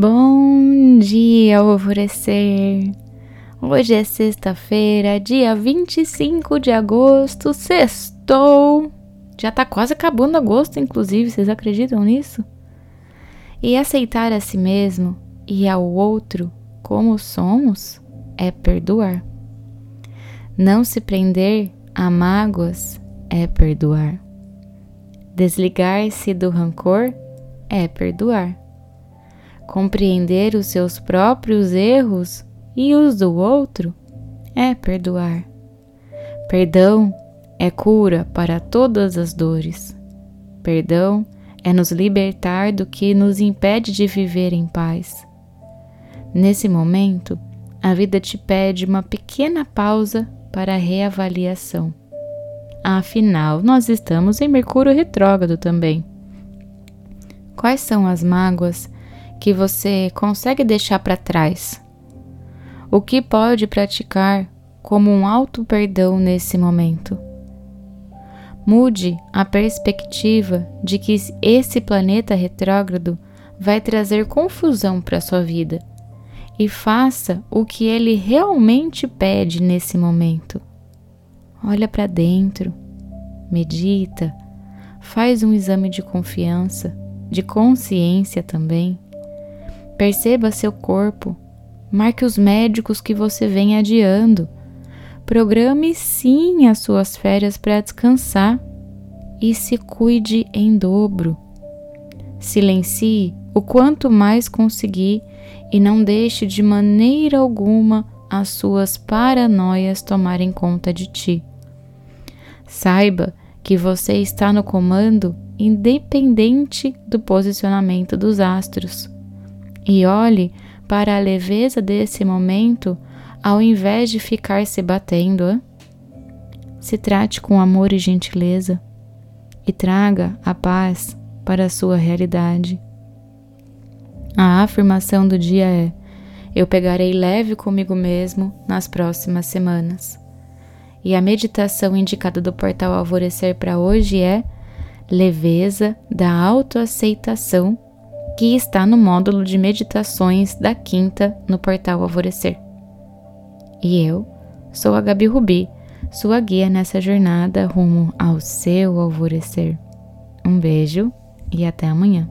Bom dia, alvorecer! Hoje é sexta-feira, dia 25 de agosto, sextou! Já tá quase acabando agosto, inclusive, vocês acreditam nisso? E aceitar a si mesmo e ao outro como somos é perdoar. Não se prender a mágoas é perdoar. Desligar-se do rancor é perdoar. Compreender os seus próprios erros e os do outro é perdoar. Perdão é cura para todas as dores. Perdão é nos libertar do que nos impede de viver em paz. Nesse momento, a vida te pede uma pequena pausa para reavaliação. Afinal, nós estamos em Mercúrio retrógrado também. Quais são as mágoas que você consegue deixar para trás? O que pode praticar como um alto perdão nesse momento? Mude a perspectiva de que esse planeta retrógrado vai trazer confusão para sua vida e faça o que ele realmente pede nesse momento. Olha para dentro, medita, faz um exame de confiança de consciência também. Perceba seu corpo, marque os médicos que você vem adiando. Programe sim as suas férias para descansar e se cuide em dobro. Silencie o quanto mais conseguir e não deixe de maneira alguma as suas paranoias tomarem conta de ti. Saiba que você está no comando independente do posicionamento dos astros. E olhe para a leveza desse momento ao invés de ficar se batendo. Hein? Se trate com amor e gentileza e traga a paz para a sua realidade. A afirmação do dia é: Eu pegarei leve comigo mesmo nas próximas semanas. E a meditação indicada do portal Alvorecer para hoje é leveza da autoaceitação, que está no módulo de meditações da quinta no portal Alvorecer. E eu sou a Gabi Rubi, sua guia nessa jornada rumo ao seu alvorecer. Um beijo e até amanhã.